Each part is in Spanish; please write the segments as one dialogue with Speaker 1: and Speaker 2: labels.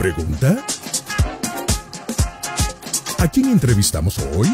Speaker 1: ¿Pregunta? ¿A quién entrevistamos hoy?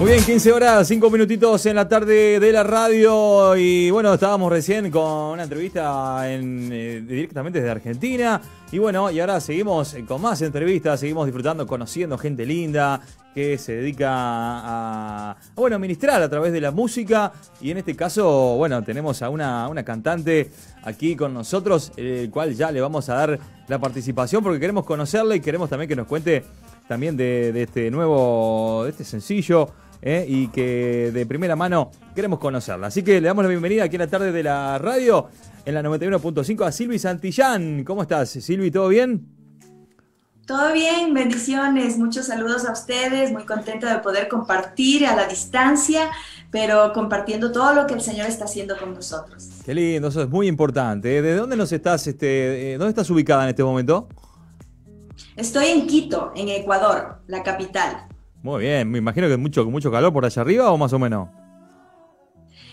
Speaker 2: Muy bien, 15 horas, 5 minutitos en la tarde de la radio. Y bueno, estábamos recién con una entrevista en, eh, directamente desde Argentina. Y bueno, y ahora seguimos con más entrevistas, seguimos disfrutando, conociendo gente linda que se dedica a, a, ministrar a través de la música. Y en este caso, bueno, tenemos a una, una cantante aquí con nosotros, el cual ya le vamos a dar la participación porque queremos conocerla y queremos también que nos cuente también de, de este nuevo, este sencillo ¿eh? y que de primera mano queremos conocerla. Así que le damos la bienvenida aquí en la tarde de la radio, en la 91.5, a Silvi Santillán. ¿Cómo estás, Silvi? ¿Todo bien?
Speaker 3: Todo bien, bendiciones, muchos saludos a ustedes, muy contenta de poder compartir a la distancia, pero compartiendo todo lo que el Señor está haciendo con nosotros.
Speaker 2: Qué lindo, eso es muy importante. ¿eh? ¿De dónde nos estás, este, dónde estás ubicada en este momento?
Speaker 3: Estoy en Quito, en Ecuador, la capital.
Speaker 2: Muy bien, me imagino que mucho, mucho calor por allá arriba o más o menos.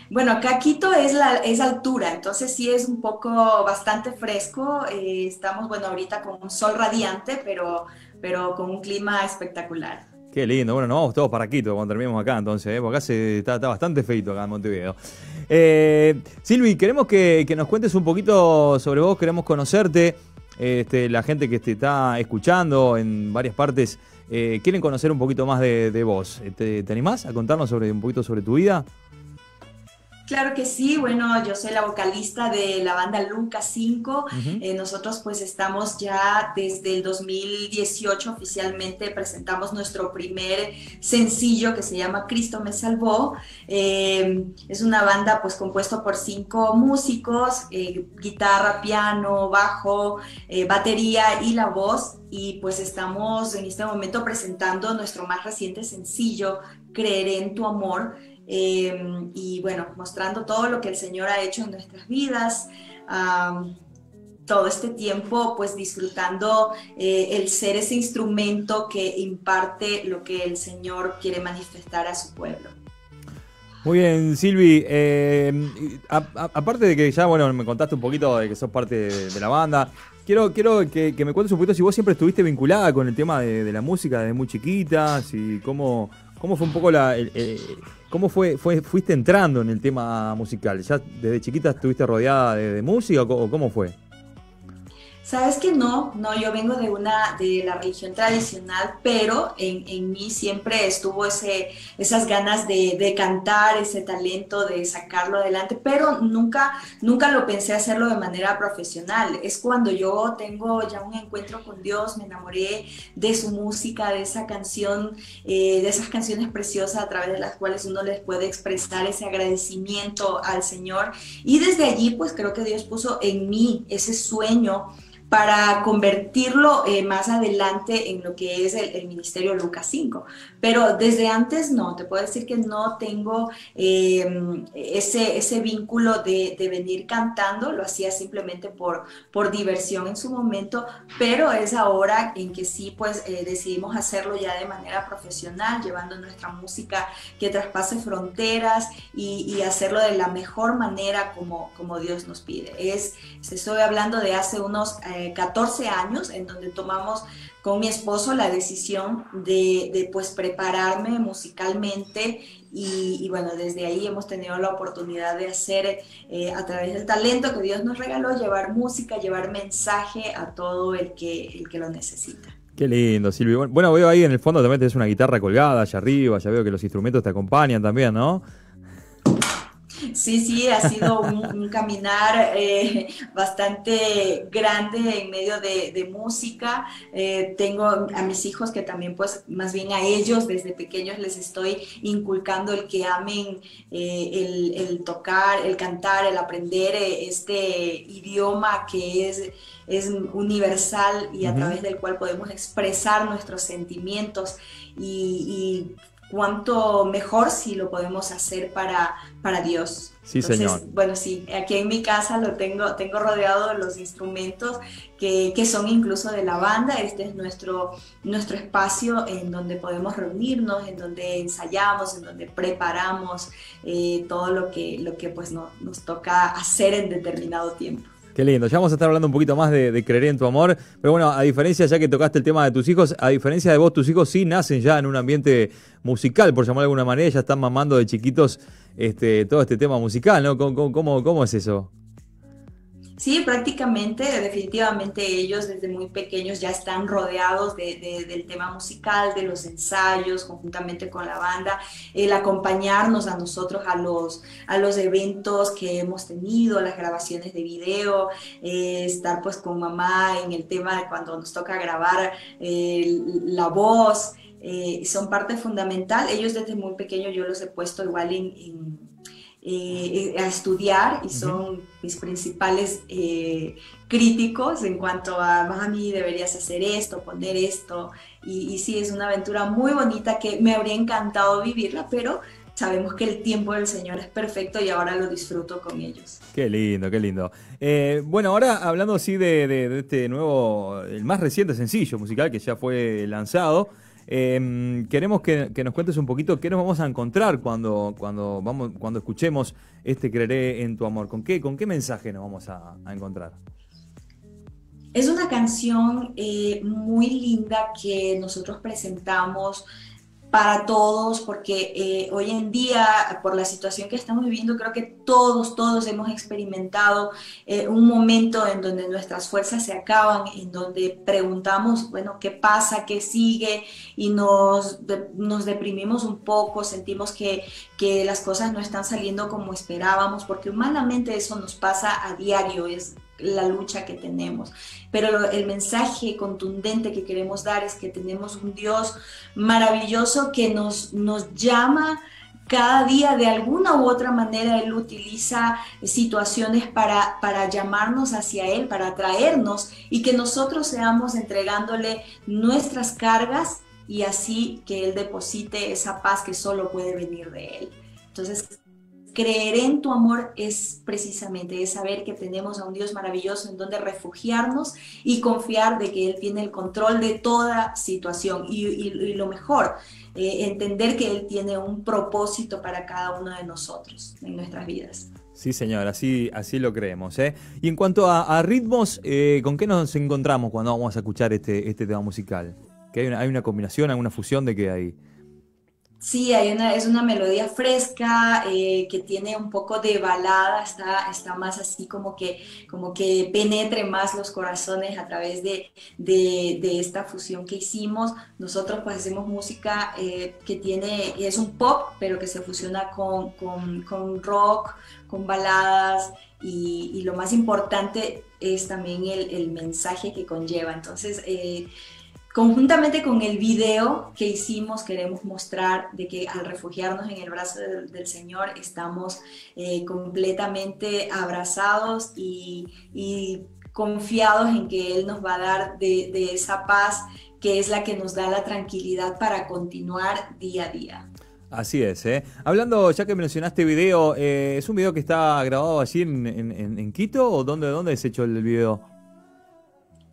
Speaker 3: Bueno, acá Quito es, la, es altura, entonces sí es un poco bastante fresco. Eh, estamos, bueno, ahorita con un sol radiante, pero, pero con un clima espectacular.
Speaker 2: Qué lindo, bueno, nos vamos todos para Quito cuando terminemos acá, entonces, ¿eh? porque acá se, está, está, bastante feito acá en Montevideo. Eh, Silvi, queremos que, que, nos cuentes un poquito sobre vos, queremos conocerte, este, la gente que te está escuchando en varias partes eh, quieren conocer un poquito más de, de vos. ¿Te, ¿Te, animás a contarnos sobre, un poquito sobre tu vida?
Speaker 3: Claro que sí, bueno, yo soy la vocalista de la banda Luca 5. Uh -huh. eh, nosotros pues estamos ya desde el 2018 oficialmente presentamos nuestro primer sencillo que se llama Cristo me salvó. Eh, es una banda pues compuesta por cinco músicos, eh, guitarra, piano, bajo, batería y la voz. Y pues estamos en este momento presentando nuestro más reciente sencillo, Creeré en tu amor. Eh, y bueno, mostrando todo lo que el Señor ha hecho en nuestras vidas, um, todo este tiempo pues disfrutando eh, el ser ese instrumento que imparte lo que el Señor quiere manifestar a su pueblo.
Speaker 2: Muy bien, Silvi. Eh, aparte de que ya, bueno, me contaste un poquito de que sos parte de, de la banda, quiero, quiero que, que, me cuentes un poquito si vos siempre estuviste vinculada con el tema de, de la música desde muy chiquita, si cómo, cómo fue un poco la... El, el, ¿Cómo fue, fue, fuiste entrando en el tema musical? ¿Ya desde chiquita estuviste rodeada de, de música o cómo fue?
Speaker 3: Sabes que no, no, yo vengo de una, de la religión tradicional, pero en, en mí siempre estuvo ese, esas ganas de, de, cantar, ese talento de sacarlo adelante, pero nunca, nunca lo pensé hacerlo de manera profesional. Es cuando yo tengo ya un encuentro con Dios, me enamoré de su música, de esa canción, eh, de esas canciones preciosas a través de las cuales uno les puede expresar ese agradecimiento al Señor. Y desde allí, pues creo que Dios puso en mí ese sueño para convertirlo eh, más adelante en lo que es el, Ministerio Lucas 5. Pero desde antes no, te puedo decir que no tengo eh, ese, ese vínculo de, de, venir cantando, lo hacía simplemente por, por diversión en su momento, pero es ahora en que sí, pues eh, decidimos hacerlo ya de manera profesional, llevando nuestra música que traspase fronteras y, y hacerlo de la mejor manera como, como Dios nos pide. Es, estoy hablando de hace unos 14 años, en donde tomamos con mi esposo la decisión de, pues prepararme musicalmente y, bueno, desde ahí hemos tenido la oportunidad de hacer eh, a través del talento que Dios nos regaló, llevar música, llevar mensaje a todo el que, el que lo necesita.
Speaker 2: Qué lindo, Silvio. Bueno, veo ahí en el fondo también tenés una guitarra colgada allá arriba, ya veo que los instrumentos te acompañan también, ¿no?
Speaker 3: Sí, sí, ha sido un, caminar eh, bastante grande en medio de, música. Eh, tengo a mis hijos que también, pues, más bien a ellos desde pequeños les estoy inculcando el que amen eh, el, tocar, el cantar, el aprender este idioma que es, es universal y a través del cual podemos expresar nuestros sentimientos y, y cuánto mejor si lo podemos hacer para, para Dios.
Speaker 2: Sí, señor.
Speaker 3: Bueno, sí, aquí en mi casa lo tengo, tengo rodeado de los instrumentos que, que, son incluso de la banda. Este es nuestro, nuestro espacio en donde podemos reunirnos, en donde ensayamos, en donde preparamos eh, todo lo que, lo que pues nos toca hacer en determinado tiempo.
Speaker 2: Qué lindo. Ya vamos a estar hablando un poquito más de, creer en tu amor. Pero bueno, a diferencia, ya que tocaste el tema de tus hijos, a diferencia de vos, tus hijos sí nacen ya en un ambiente musical, por llamarlo de alguna manera. Ya están mamando de chiquitos este, todo este tema musical, ¿no? cómo, cómo es eso?
Speaker 3: Sí, prácticamente, definitivamente ellos desde muy pequeños ya están rodeados del tema musical, de los ensayos, conjuntamente con la banda, el acompañarnos a nosotros a los, a los eventos que hemos tenido, las grabaciones de video, eh, estar pues con mamá en el tema de cuando nos toca grabar eh, la voz, eh, son parte fundamental. Ellos desde muy pequeños yo los he puesto igual en eh, a estudiar y son mis principales eh, críticos en cuanto a, mami, deberías hacer esto, poner esto. Y, y, sí, es una aventura muy bonita que me habría encantado vivirla, pero sabemos que el tiempo del Señor es perfecto y ahora lo disfruto con ellos.
Speaker 2: Qué lindo, qué lindo. Eh, bueno, ahora hablando así de, de, este nuevo, el más reciente sencillo musical que ya fue lanzado. Em, queremos que, nos cuentes un poquito qué nos vamos a encontrar cuando, cuando, cuando escuchemos este Creeré en tu amor. ¿Con qué, con qué mensaje nos vamos a, encontrar?
Speaker 3: Es una canción eh, muy linda que nosotros presentamos para todos, porque eh, hoy en día, por la situación que estamos viviendo, creo que todos, todos hemos experimentado eh, un momento en donde nuestras fuerzas se acaban, en donde preguntamos, bueno, ¿qué pasa? ¿Qué sigue? Y nos, nos deprimimos un poco, sentimos que, que las cosas no están saliendo como esperábamos, porque humanamente eso nos pasa a diario, es la lucha que tenemos. Pero el mensaje contundente que queremos dar es que tenemos un Dios maravilloso que nos, nos llama cada día de alguna u otra manera Él utiliza situaciones para, para llamarnos hacia Él, para atraernos y que nosotros seamos entregándole nuestras cargas y así que Él deposite esa paz que solo puede venir de Él. Entonces, Creer en tu amor es precisamente es saber que tenemos a un Dios maravilloso en donde refugiarnos y confiar de que Él tiene el control de toda situación. Y, lo mejor, eh, entender que Él tiene un propósito para cada uno de nosotros en nuestras vidas.
Speaker 2: Sí, señor, así, así lo creemos. ¿eh? Y en cuanto a, ritmos, eh, ¿con qué nos encontramos cuando vamos a escuchar este, este tema musical? ¿Que hay, una, ¿Hay una combinación, alguna fusión de qué hay?
Speaker 3: Sí, hay una, es una melodía fresca eh, que tiene un poco de balada, está, está más así como que, como que penetre más los corazones a través de, de, esta fusión que hicimos. Nosotros pues hacemos música eh, que tiene, es un pop, pero que se fusiona con, con, con rock, con baladas y, y, lo más importante es también el, el mensaje que conlleva. Entonces, eh, Conjuntamente con el video que hicimos, queremos mostrar de que al refugiarnos en el brazo del, Señor estamos eh, completamente abrazados y, confiados en que Él nos va a dar de, esa paz que es la que nos da la tranquilidad para continuar día a día.
Speaker 2: Así es, ¿eh? Hablando, ya que mencionaste video, eh, ¿es un video que está grabado allí en, Quito o dónde, dónde hecho el video?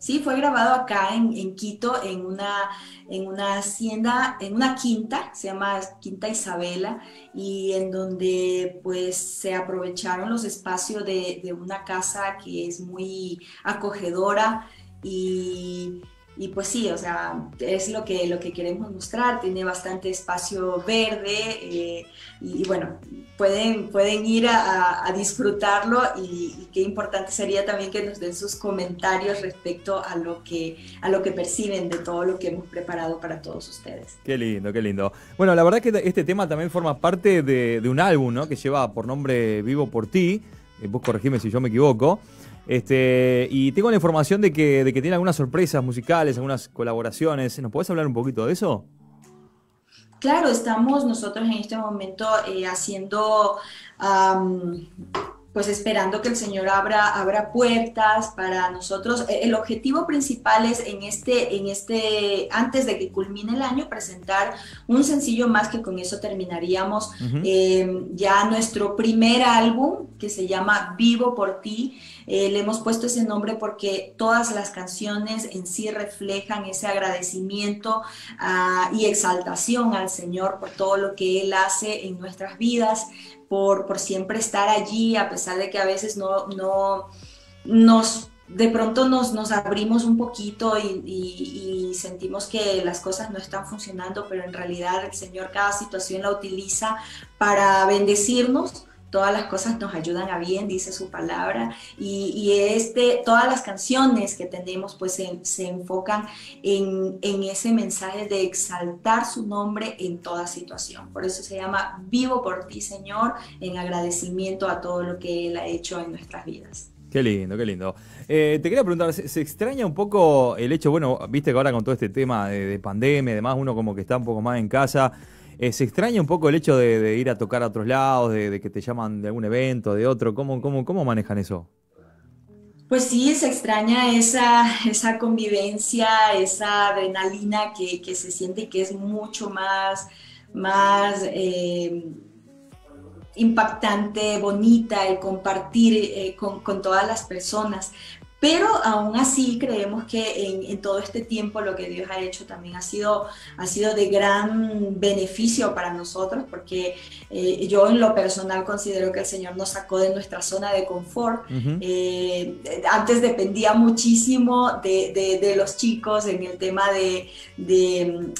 Speaker 3: Sí, fue grabado acá en, Quito, en una, en una hacienda, en una quinta, se llama Quinta Isabela, y en donde pues se aprovecharon los espacios de, una casa que es muy acogedora, y, y pues sí, o sea, es lo que, lo que queremos mostrar, tiene bastante espacio verde eh, y, bueno, pueden, pueden ir a, disfrutarlo y, qué importante sería también que nos den sus comentarios respecto a lo, que, a lo que perciben de todo lo que hemos preparado para todos ustedes.
Speaker 2: Qué lindo, qué lindo. Bueno, la verdad es que este tema también forma parte de, de un álbum, ¿no? Que lleva por nombre Vivo por ti, eh, vos corregime si yo me equivoco. Este, y tengo la información de que, de que tiene algunas sorpresas musicales, algunas colaboraciones. ¿Nos podés hablar un poquito de eso?
Speaker 3: Claro, estamos nosotros en este momento eh, haciendo pues esperando que el Señor abra, abra puertas para nosotros. E, el objetivo principal es en este, en este, antes de que culmine el año, presentar un sencillo más que con eso terminaríamos em, ya nuestro primer álbum que se llama Vivo por ti. Eh, le hemos puesto ese nombre porque todas las canciones en sí reflejan ese agradecimiento ah, y exaltación al Señor por todo lo que Él hace en nuestras vidas por, por siempre estar allí, a pesar de que a veces no, no nos de pronto nos, nos abrimos un poquito y, y, sentimos que las cosas no están funcionando, pero en realidad el Señor cada situación la utiliza para bendecirnos todas las cosas nos ayudan a bien, dice su palabra, y, este, todas las canciones que tenemos pues se, enfocan en, ese mensaje de exaltar su nombre en toda situación. Por eso se llama Vivo por ti, Señor, en agradecimiento a todo lo que Él ha hecho en nuestras vidas.
Speaker 2: Qué lindo, qué lindo. Eh, te quería preguntar, ¿se, extraña un poco el hecho, bueno, viste que ahora con todo este tema de, de pandemia y demás, uno como que está un poco más en casa, eh, ¿Se extraña un poco el hecho de, ir a tocar a otros lados, de, que te llaman de algún evento, de otro? ¿Cómo, cómo, cómo manejan eso?
Speaker 3: Pues sí, se extraña esa, esa convivencia, esa adrenalina que, se siente y que es mucho más, más eh, impactante, bonita, el compartir eh, con, con, todas las personas. Pero aún así creemos que en, todo este tiempo lo que Dios ha hecho también ha sido, ha sido de gran beneficio para nosotros, porque eh, yo en lo personal considero que el Señor nos sacó de nuestra zona de confort. Eh, antes dependía muchísimo de, los chicos en el tema de de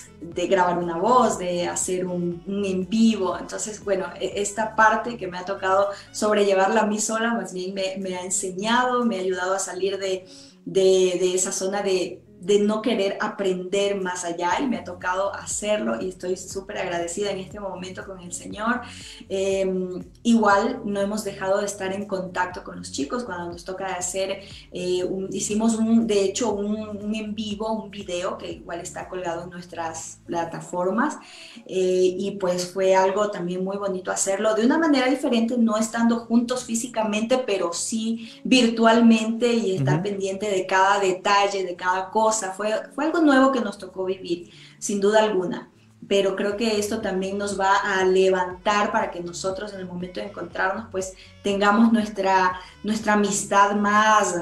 Speaker 3: grabar una voz, de hacer un, en vivo. Entonces, bueno, e, esta parte que me ha tocado sobrellevarla a mí sola, más bien me, ha enseñado, me ha ayudado a salir de, de esa zona de, de no querer aprender más allá y me ha tocado hacerlo y estoy súper agradecida en este momento con el Señor. Em, igual no hemos dejado de estar en contacto con los chicos. Cuando nos toca hacer, eh, hicimos un, de hecho un, en vivo, un video que igual está colgado en nuestras plataformas. Eh, y pues fue algo también muy bonito hacerlo de una manera diferente, no estando juntos físicamente, pero sí virtualmente y estar pendiente de cada detalle, de cada cosa fue, fue algo nuevo que nos tocó vivir, sin duda alguna. Pero creo que esto también nos va a levantar para que nosotros en el momento de encontrarnos, pues tengamos nuestra, nuestra amistad más,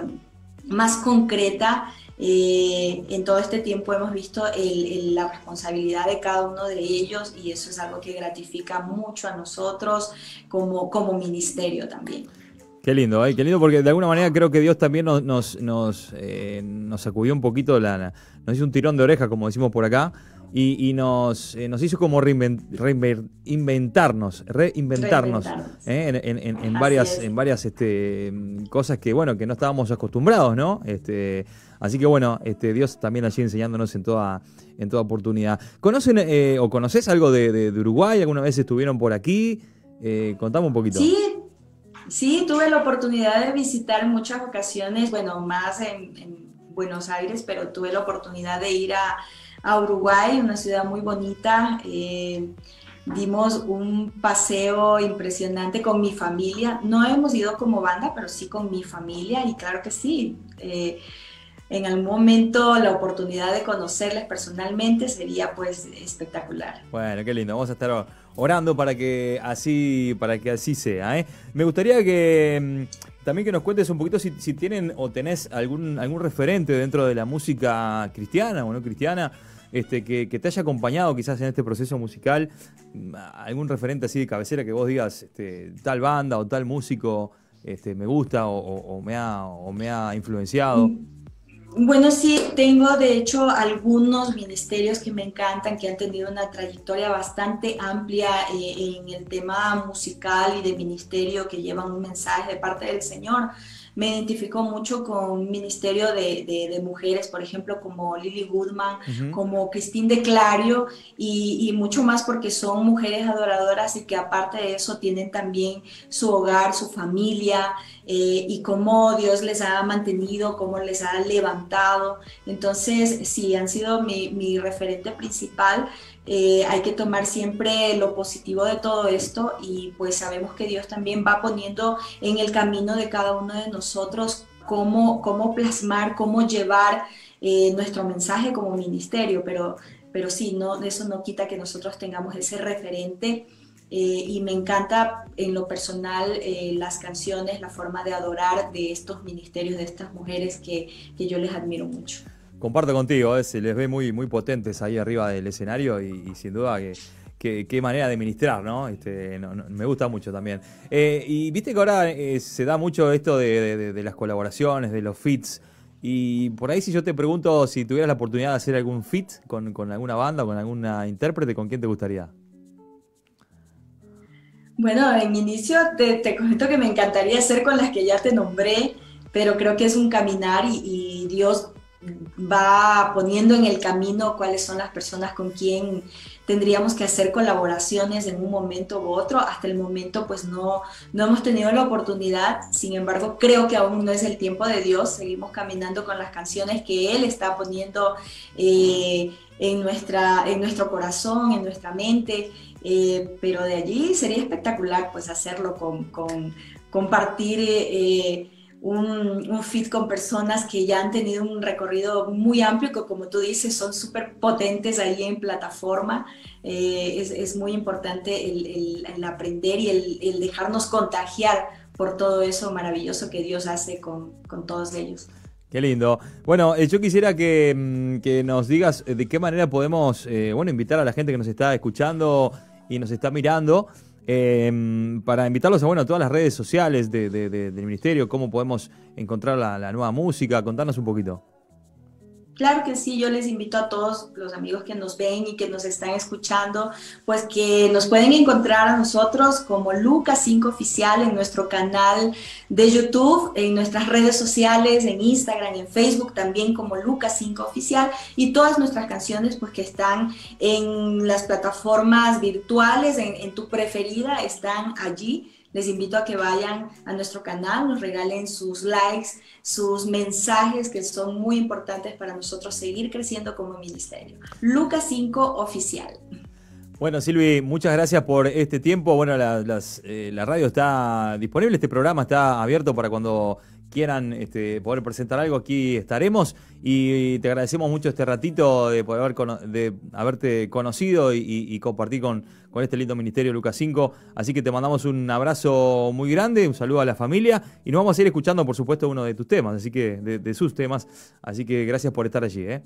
Speaker 3: más concreta. Eh, en todo este tiempo hemos visto la responsabilidad de cada uno de ellos y eso es algo que gratifica mucho a nosotros como, como ministerio también.
Speaker 2: Qué lindo, ¿eh? qué lindo, porque de alguna manera creo que Dios también nos, nos, nos, eh, nos sacudió un poquito, la, nos hizo un tirón de oreja, como decimos por acá, y, nos, eh, nos hizo como reinventarnos, reinventarnos, ¿eh? en, varias, en varias este, cosas que, bueno, que no estábamos acostumbrados, ¿no? Este, así que, bueno, este, Dios también allí enseñándonos en toda, en toda oportunidad. ¿Conocen o conoces algo de, Uruguay? ¿Alguna vez estuvieron por aquí? contame un poquito.
Speaker 3: Sí, Sí, tuve la oportunidad de visitar muchas ocasiones, bueno, más en, Buenos Aires, pero tuve la oportunidad de ir a, Uruguay, una ciudad muy bonita. Eh, dimos un paseo impresionante con mi familia. No hemos ido como banda, pero sí con mi familia y claro que sí. Eh, en algún momento la oportunidad de conocerles personalmente sería pues espectacular.
Speaker 2: Bueno, qué lindo. Vamos a estar orando para que así, para que así sea. ¿eh? Me gustaría que mm, también que nos cuentes un poquito si, tienen o tenés algún, algún referente dentro de la música cristiana o no cristiana. Este, que, te haya acompañado quizás en este proceso musical, mm, algún referente así de cabecera que vos digas, este, tal banda o tal músico este, me gusta o, me ha, o me ha influenciado.
Speaker 3: Bueno, sí, tengo de hecho algunos ministerios que me encantan, que han tenido una trayectoria bastante amplia eh, en el tema musical y de ministerio, que llevan un mensaje de parte del Señor me identifico mucho con ministerio de, de, mujeres, por ejemplo, como Lily Goodman, como Christine de Clario, y, y, mucho más porque son mujeres adoradoras y que aparte de eso tienen también su hogar, su familia, eh, y cómo Dios les ha mantenido, cómo les ha levantado. Entonces, sí, han sido mi, mi referente principal. Eh, hay que tomar siempre lo positivo de todo esto y pues sabemos que Dios también va poniendo en el camino de cada uno de nosotros cómo, cómo plasmar, cómo llevar eh, nuestro mensaje como ministerio, pero, pero sí, no, eso no quita que nosotros tengamos ese referente. Eh, y me encanta en lo personal las canciones, la forma de adorar de estos ministerios, de estas mujeres que, que yo les admiro mucho.
Speaker 2: Comparto contigo, eh, se les ve muy, muy potentes ahí arriba del escenario y, sin duda que, qué manera de ministrar, ¿no? Este, me gusta mucho también. Eh, y viste que ahora eh, se da mucho esto de, las colaboraciones, de los fits. Y por ahí si yo te pregunto si tuvieras la oportunidad de hacer algún fit con, alguna banda con alguna intérprete, ¿con quién te gustaría?
Speaker 3: Bueno, en inicio te, te comento que me encantaría hacer con las que ya te nombré, pero creo que es un caminar y Dios va poniendo en el camino cuáles son las personas con quien tendríamos que hacer colaboraciones en un momento u otro. Hasta el momento pues no, no hemos tenido la oportunidad, sin embargo creo que aún no es el tiempo de Dios, seguimos caminando con las canciones que Él está poniendo eh, en, nuestra, en nuestro corazón, en nuestra mente, eh, pero de allí sería espectacular pues hacerlo con, compartir. Eh, un, un, fit con personas que ya han tenido un recorrido muy amplio, que como tú dices, son súper potentes ahí en plataforma. Eh, es, es, muy importante el, el, aprender y el, el, dejarnos contagiar por todo eso maravilloso que Dios hace con, con todos ellos.
Speaker 2: Qué lindo. Bueno, eh, yo quisiera que, mm, que, nos digas de qué manera podemos, eh, bueno, invitar a la gente que nos está escuchando y nos está mirando Em, para invitarlos a bueno, todas las redes sociales del Ministerio, cómo podemos encontrar la, nueva música, contarnos un poquito.
Speaker 3: Claro que sí, yo les invito a todos los amigos que nos ven y que nos están escuchando, pues que nos pueden encontrar a nosotros como Lucas 5 Oficial en nuestro canal de YouTube, en nuestras redes sociales, en Instagram, en Facebook también como Lucas 5 Oficial y todas nuestras canciones pues que están en las plataformas virtuales, en, en tu preferida, están allí les invito a que vayan a nuestro canal, nos regalen sus likes, sus mensajes que son muy importantes para nosotros seguir creciendo como ministerio. Lucas 5 oficial.
Speaker 2: Bueno, Silvi, muchas gracias por este tiempo. Bueno, eh, la radio está disponible, este programa está abierto para cuando quieran este, poder presentar algo, aquí estaremos. Y te agradecemos mucho este ratito de poder haber de haberte conocido y, compartir con, con, este lindo ministerio Lucas 5. Así que te mandamos un abrazo muy grande, un saludo a la familia y nos vamos a ir escuchando, por supuesto, uno de tus temas, así que de, sus temas. Así que gracias por estar allí. ¿eh?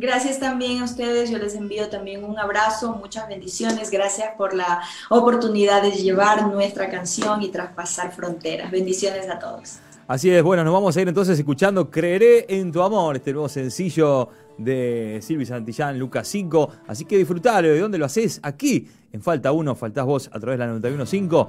Speaker 3: Gracias también a ustedes, yo les envío también un abrazo, muchas bendiciones, gracias por la oportunidad de llevar nuestra canción y traspasar fronteras. Bendiciones a todos.
Speaker 2: Así es, bueno, nos vamos a ir entonces escuchando Creeré en tu amor, este nuevo sencillo de Silvi Santillán, Lucas 5. Así que disfrutalo, ¿de dónde lo haces? Aquí, en Falta 1, faltás vos a través de la 915.